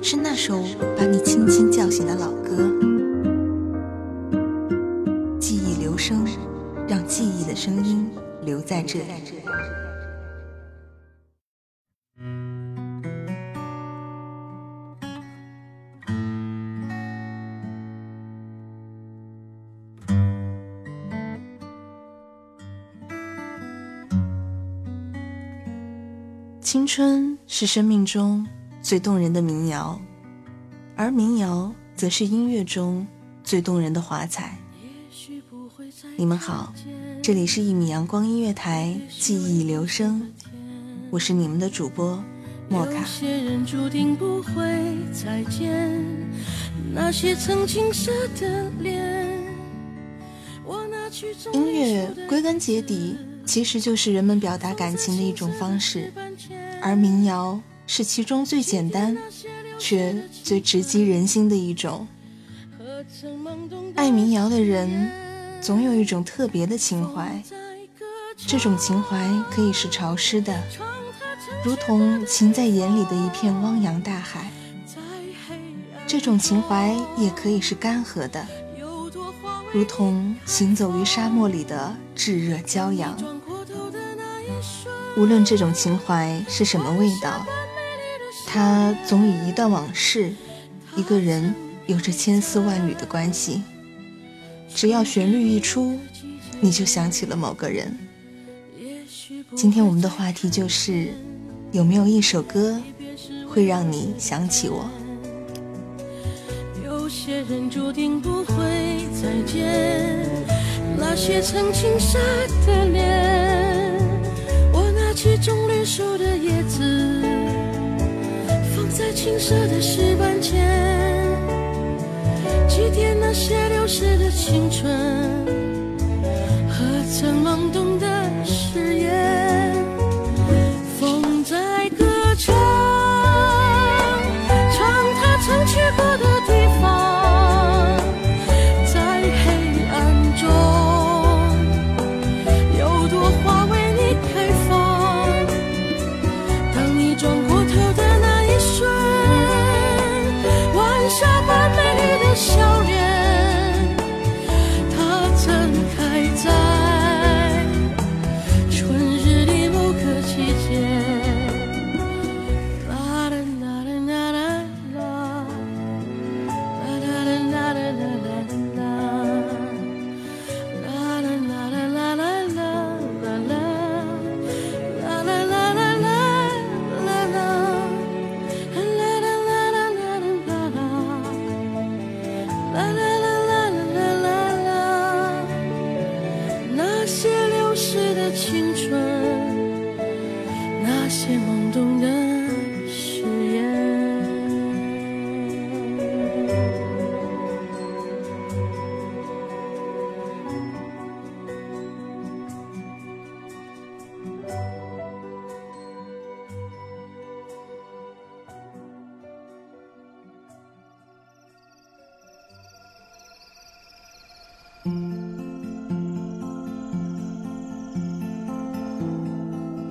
是那首把你轻轻叫醒的老歌，记忆留声，让记忆的声音留在这里。青春是生命中最动人的民谣，而民谣则是音乐中最动人的华彩。你们好，这里是一米阳光音乐台记忆留声，我是你们的主播莫卡。音乐归根结底。其实就是人们表达感情的一种方式，而民谣是其中最简单，却最直击人心的一种。爱民谣的人，总有一种特别的情怀，这种情怀可以是潮湿的，如同噙在眼里的一片汪洋大海；这种情怀也可以是干涸的，如同行走于沙漠里的炙热骄阳。无论这种情怀是什么味道，它总与一段往事、一个人有着千丝万缕的关系。只要旋律一出，你就想起了某个人。今天我们的话题就是：有没有一首歌会让你想起我？有些人注定不会再见，那些曾经傻的脸。我拿起棕榈树的叶子，青涩的石板前，祭奠那些流逝的青春，和曾懵懂的誓言。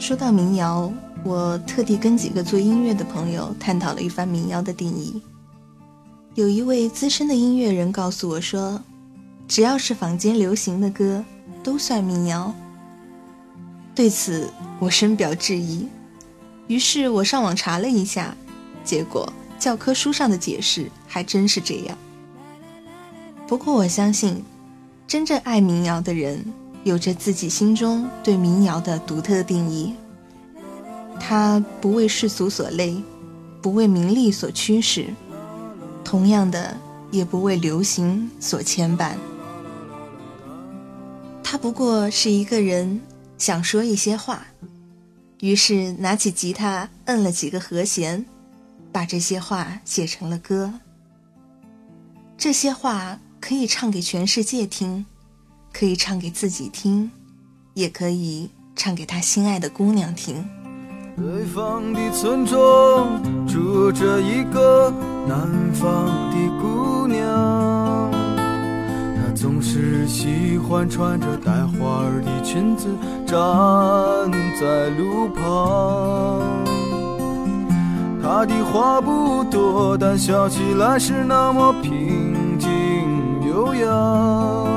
说到民谣，我特地跟几个做音乐的朋友探讨了一番民谣的定义。有一位资深的音乐人告诉我说，只要是坊间流行的歌，都算民谣。对此，我深表质疑。于是我上网查了一下，结果教科书上的解释还真是这样。不过我相信，真正爱民谣的人。有着自己心中对民谣的独特定义。他不为世俗所累，不为名利所驱使，同样的也不为流行所牵绊。他不过是一个人想说一些话，于是拿起吉他摁了几个和弦，把这些话写成了歌。这些话可以唱给全世界听，可以唱给自己听，也可以唱给他心爱的姑娘听。北方的村庄住着一个南方的姑娘，她总是喜欢穿着带花儿的裙子站在路旁。她的话不多，但笑起来是那么平静悠扬。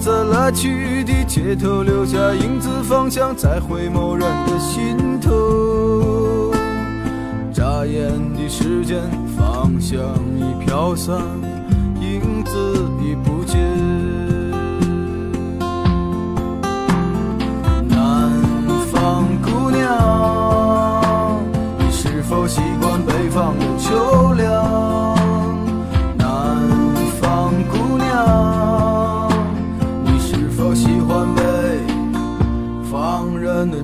在来去的街头留下影子，方向在回眸人的心头。眨眼的时间，方向已飘散，影子已不见。南方姑娘，你是否习惯北方的秋凉？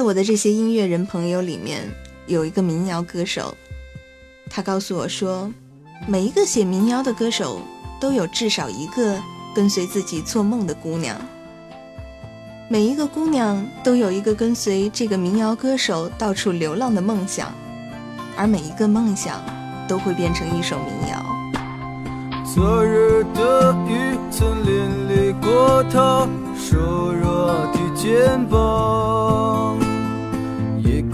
在我的这些音乐人朋友里面，有一个民谣歌手，他告诉我说，每一个写民谣的歌手都有至少一个跟随自己做梦的姑娘，每一个姑娘都有一个跟随这个民谣歌手到处流浪的梦想，而每一个梦想都会变成一首民谣。昨日的雨曾淋漓过他瘦弱的肩膀，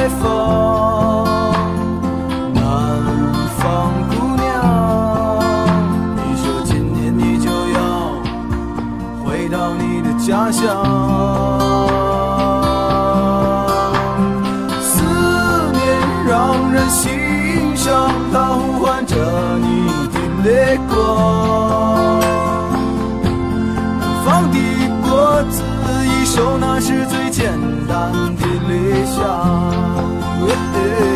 北方南方姑娘你说今年你就要回到你的家乡思念让人心伤它呼唤着你的泪光南方的果子已熟那是最简单的理想 yeah.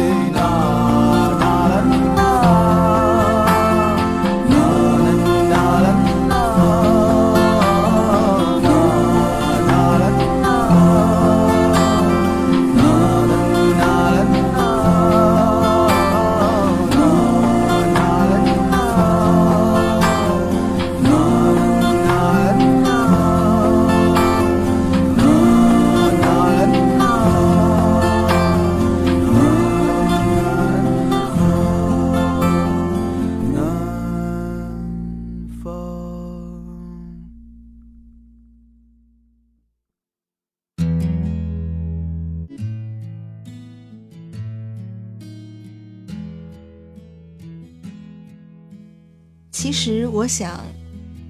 其实我想，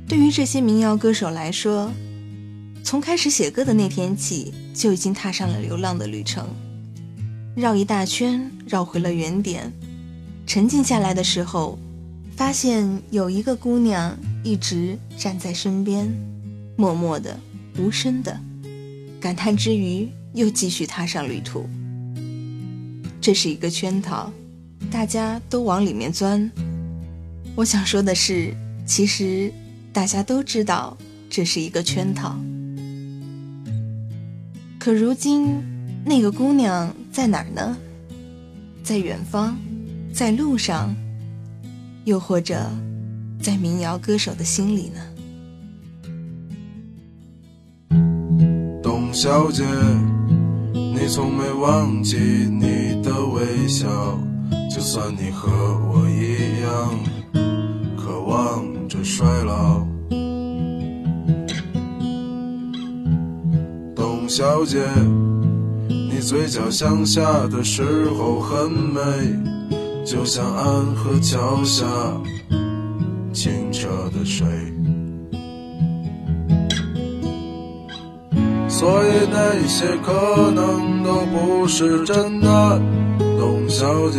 对于这些民谣歌手来说，从开始写歌的那天起，就已经踏上了流浪的旅程，绕一大圈，绕回了原点。沉静下来的时候，发现有一个姑娘一直站在身边，默默的、无声的，感叹之余，又继续踏上旅途。这是一个圈套，大家都往里面钻。我想说的是，其实大家都知道这是一个圈套。可如今，那个姑娘在哪儿呢？在远方，在路上，又或者在民谣歌手的心里呢？董小姐。你从没忘记你的微笑，就算你和我一样衰老。董小姐，你嘴角向下的时候很美，就像安河桥下清澈的水。所以那些可能都不是真的，董小姐，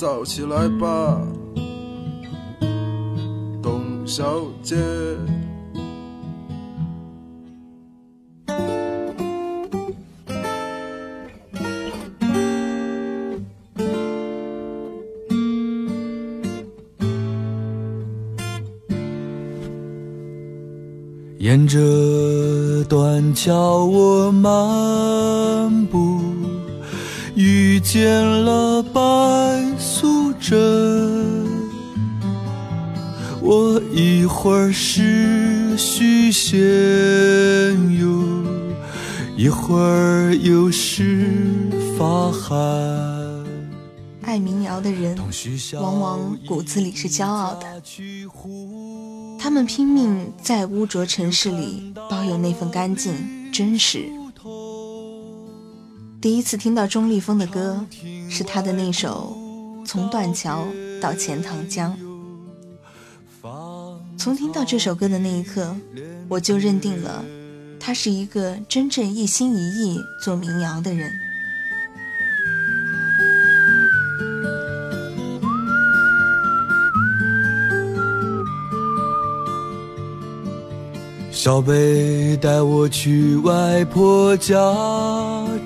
早起来吧，董小姐。沿着断桥我漫步，遇见了一会儿是许仙游，一会儿又是发寒。爱民谣的人，往往骨子里是骄傲的，他们拼命在污浊城市里保有那份干净真实。第一次听到钟立风的歌，是他的那首。从断桥到钱塘江，从听到这首歌的那一刻，我就认定了他是一个真正一心一意做民谣的人。小贝带我去外婆家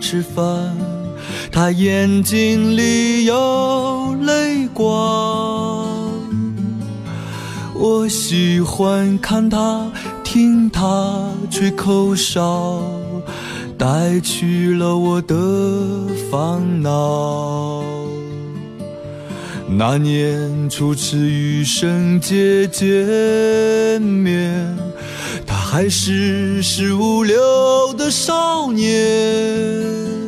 吃饭。他眼睛里有泪光，我喜欢看他，听他吹口哨，带去了我的烦恼。那年初次与圣洁见面，他还是十五六的少年。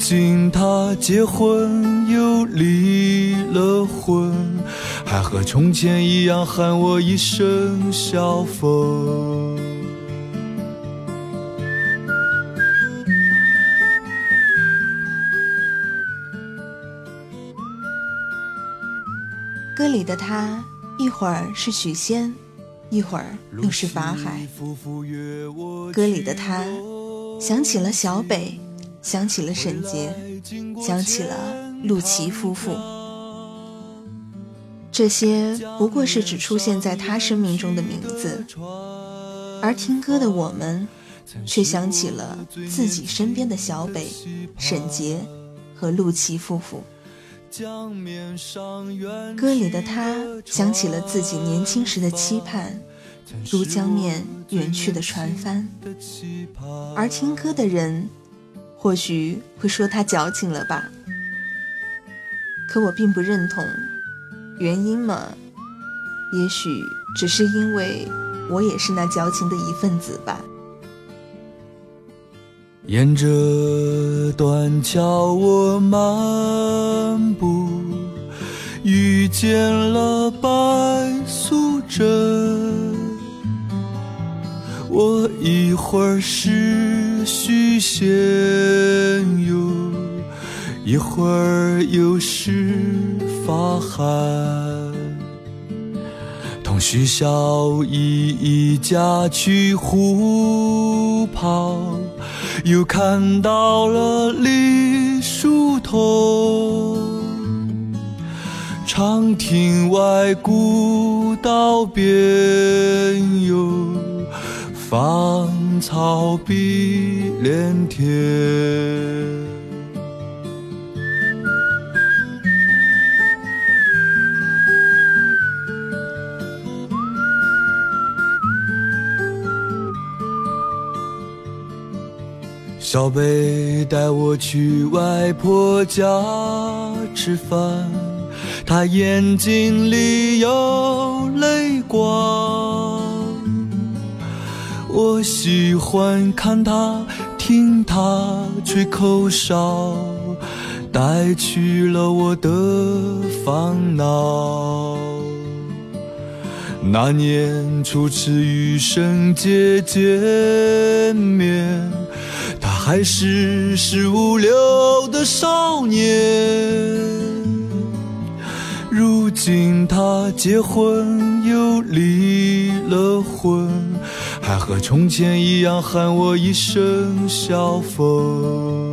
如今他结婚又离了婚，还和从前一样喊我一声小凤。歌里的他，一会儿是许仙，一会儿又是法海。歌里的他，想起了小北。想起了沈杰，想起了陆琪夫妇。这些不过是只出现在他生命中的名字，而听歌的我们，却想起了自己身边的小北、沈杰和陆琪夫妇。歌里的他想起了自己年轻时的期盼，如江面远去的船帆；而听歌的人，或许会说他矫情了吧？可我并不认同。原因嘛，也许只是因为我也是那矫情的一份子吧。沿着断桥我漫步，遇见了白素贞。我一会儿是许仙游，一会儿又是。发寒，同许小姨一家去湖跑，又看到了李叔同。长亭外，古道边，哟芳草碧连天。小贝带我去外婆家吃饭，她眼睛里有泪光。我喜欢看他，听他吹口哨，带去了我的烦恼。那年初次与圣洁见面。他还是十五六的少年，如今他结婚又离了婚，还和从前一样喊我一声小凤。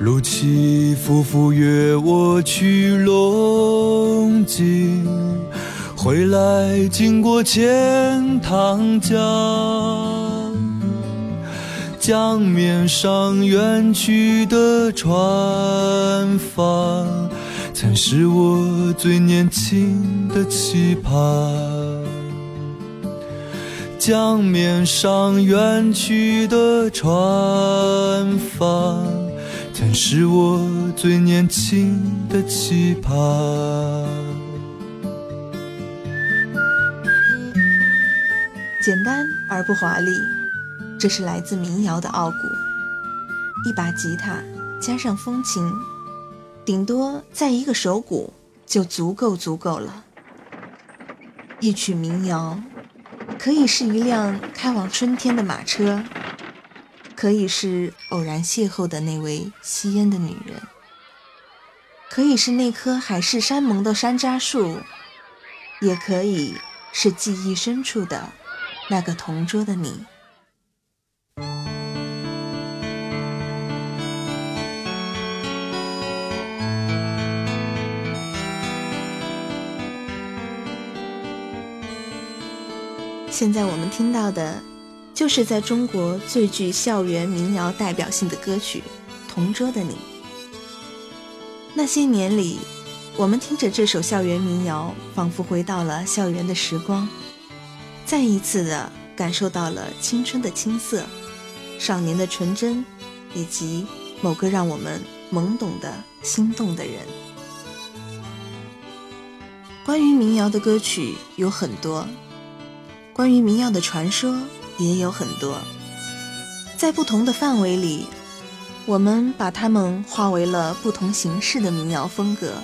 陆琪夫妇约我去龙井，回来经过钱塘江，江面上远去的船帆，曾是我最年轻的期盼。江面上远去的船帆。曾是我最年轻的期盼。简单而不华丽，这是来自民谣的傲骨。一把吉他加上风琴，顶多在一个手鼓就足够足够了。一曲民谣，可以是一辆开往春天的马车。可以是偶然邂逅的那位吸烟的女人，可以是那棵海誓山盟的山楂树，也可以是记忆深处的那个同桌的你。现在我们听到的。就是在中国最具校园民谣代表性的歌曲《同桌的你》。那些年里，我们听着这首校园民谣，仿佛回到了校园的时光，再一次的感受到了青春的青涩、少年的纯真，以及某个让我们懵懂的心动的人。关于民谣的歌曲有很多，关于民谣的传说。也有很多，在不同的范围里，我们把它们化为了不同形式的民谣风格。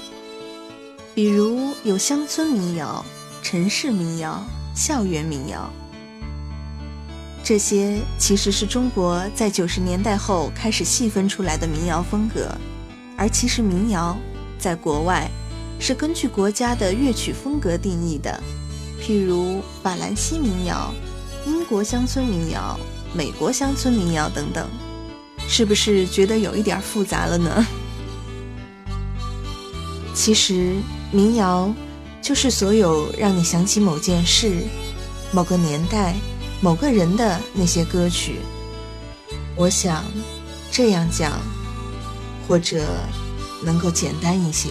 比如有乡村民谣、城市民谣、校园民谣，这些其实是中国在九十年代后开始细分出来的民谣风格。而其实民谣在国外是根据国家的乐曲风格定义的。譬如法兰西民谣、英国乡村民谣、美国乡村民谣等等，是不是觉得有一点复杂了呢？其实，民谣就是所有让你想起某件事、某个年代、某个人的那些歌曲。我想这样讲，或者能够简单一些。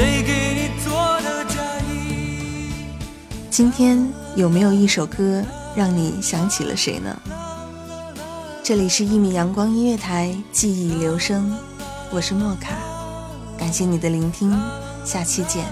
谁给你做的嫁衣？今天有没有一首歌让你想起了谁呢？这里是一米阳光音乐台，记忆留声，我是莫卡。感谢你的聆听，下期见。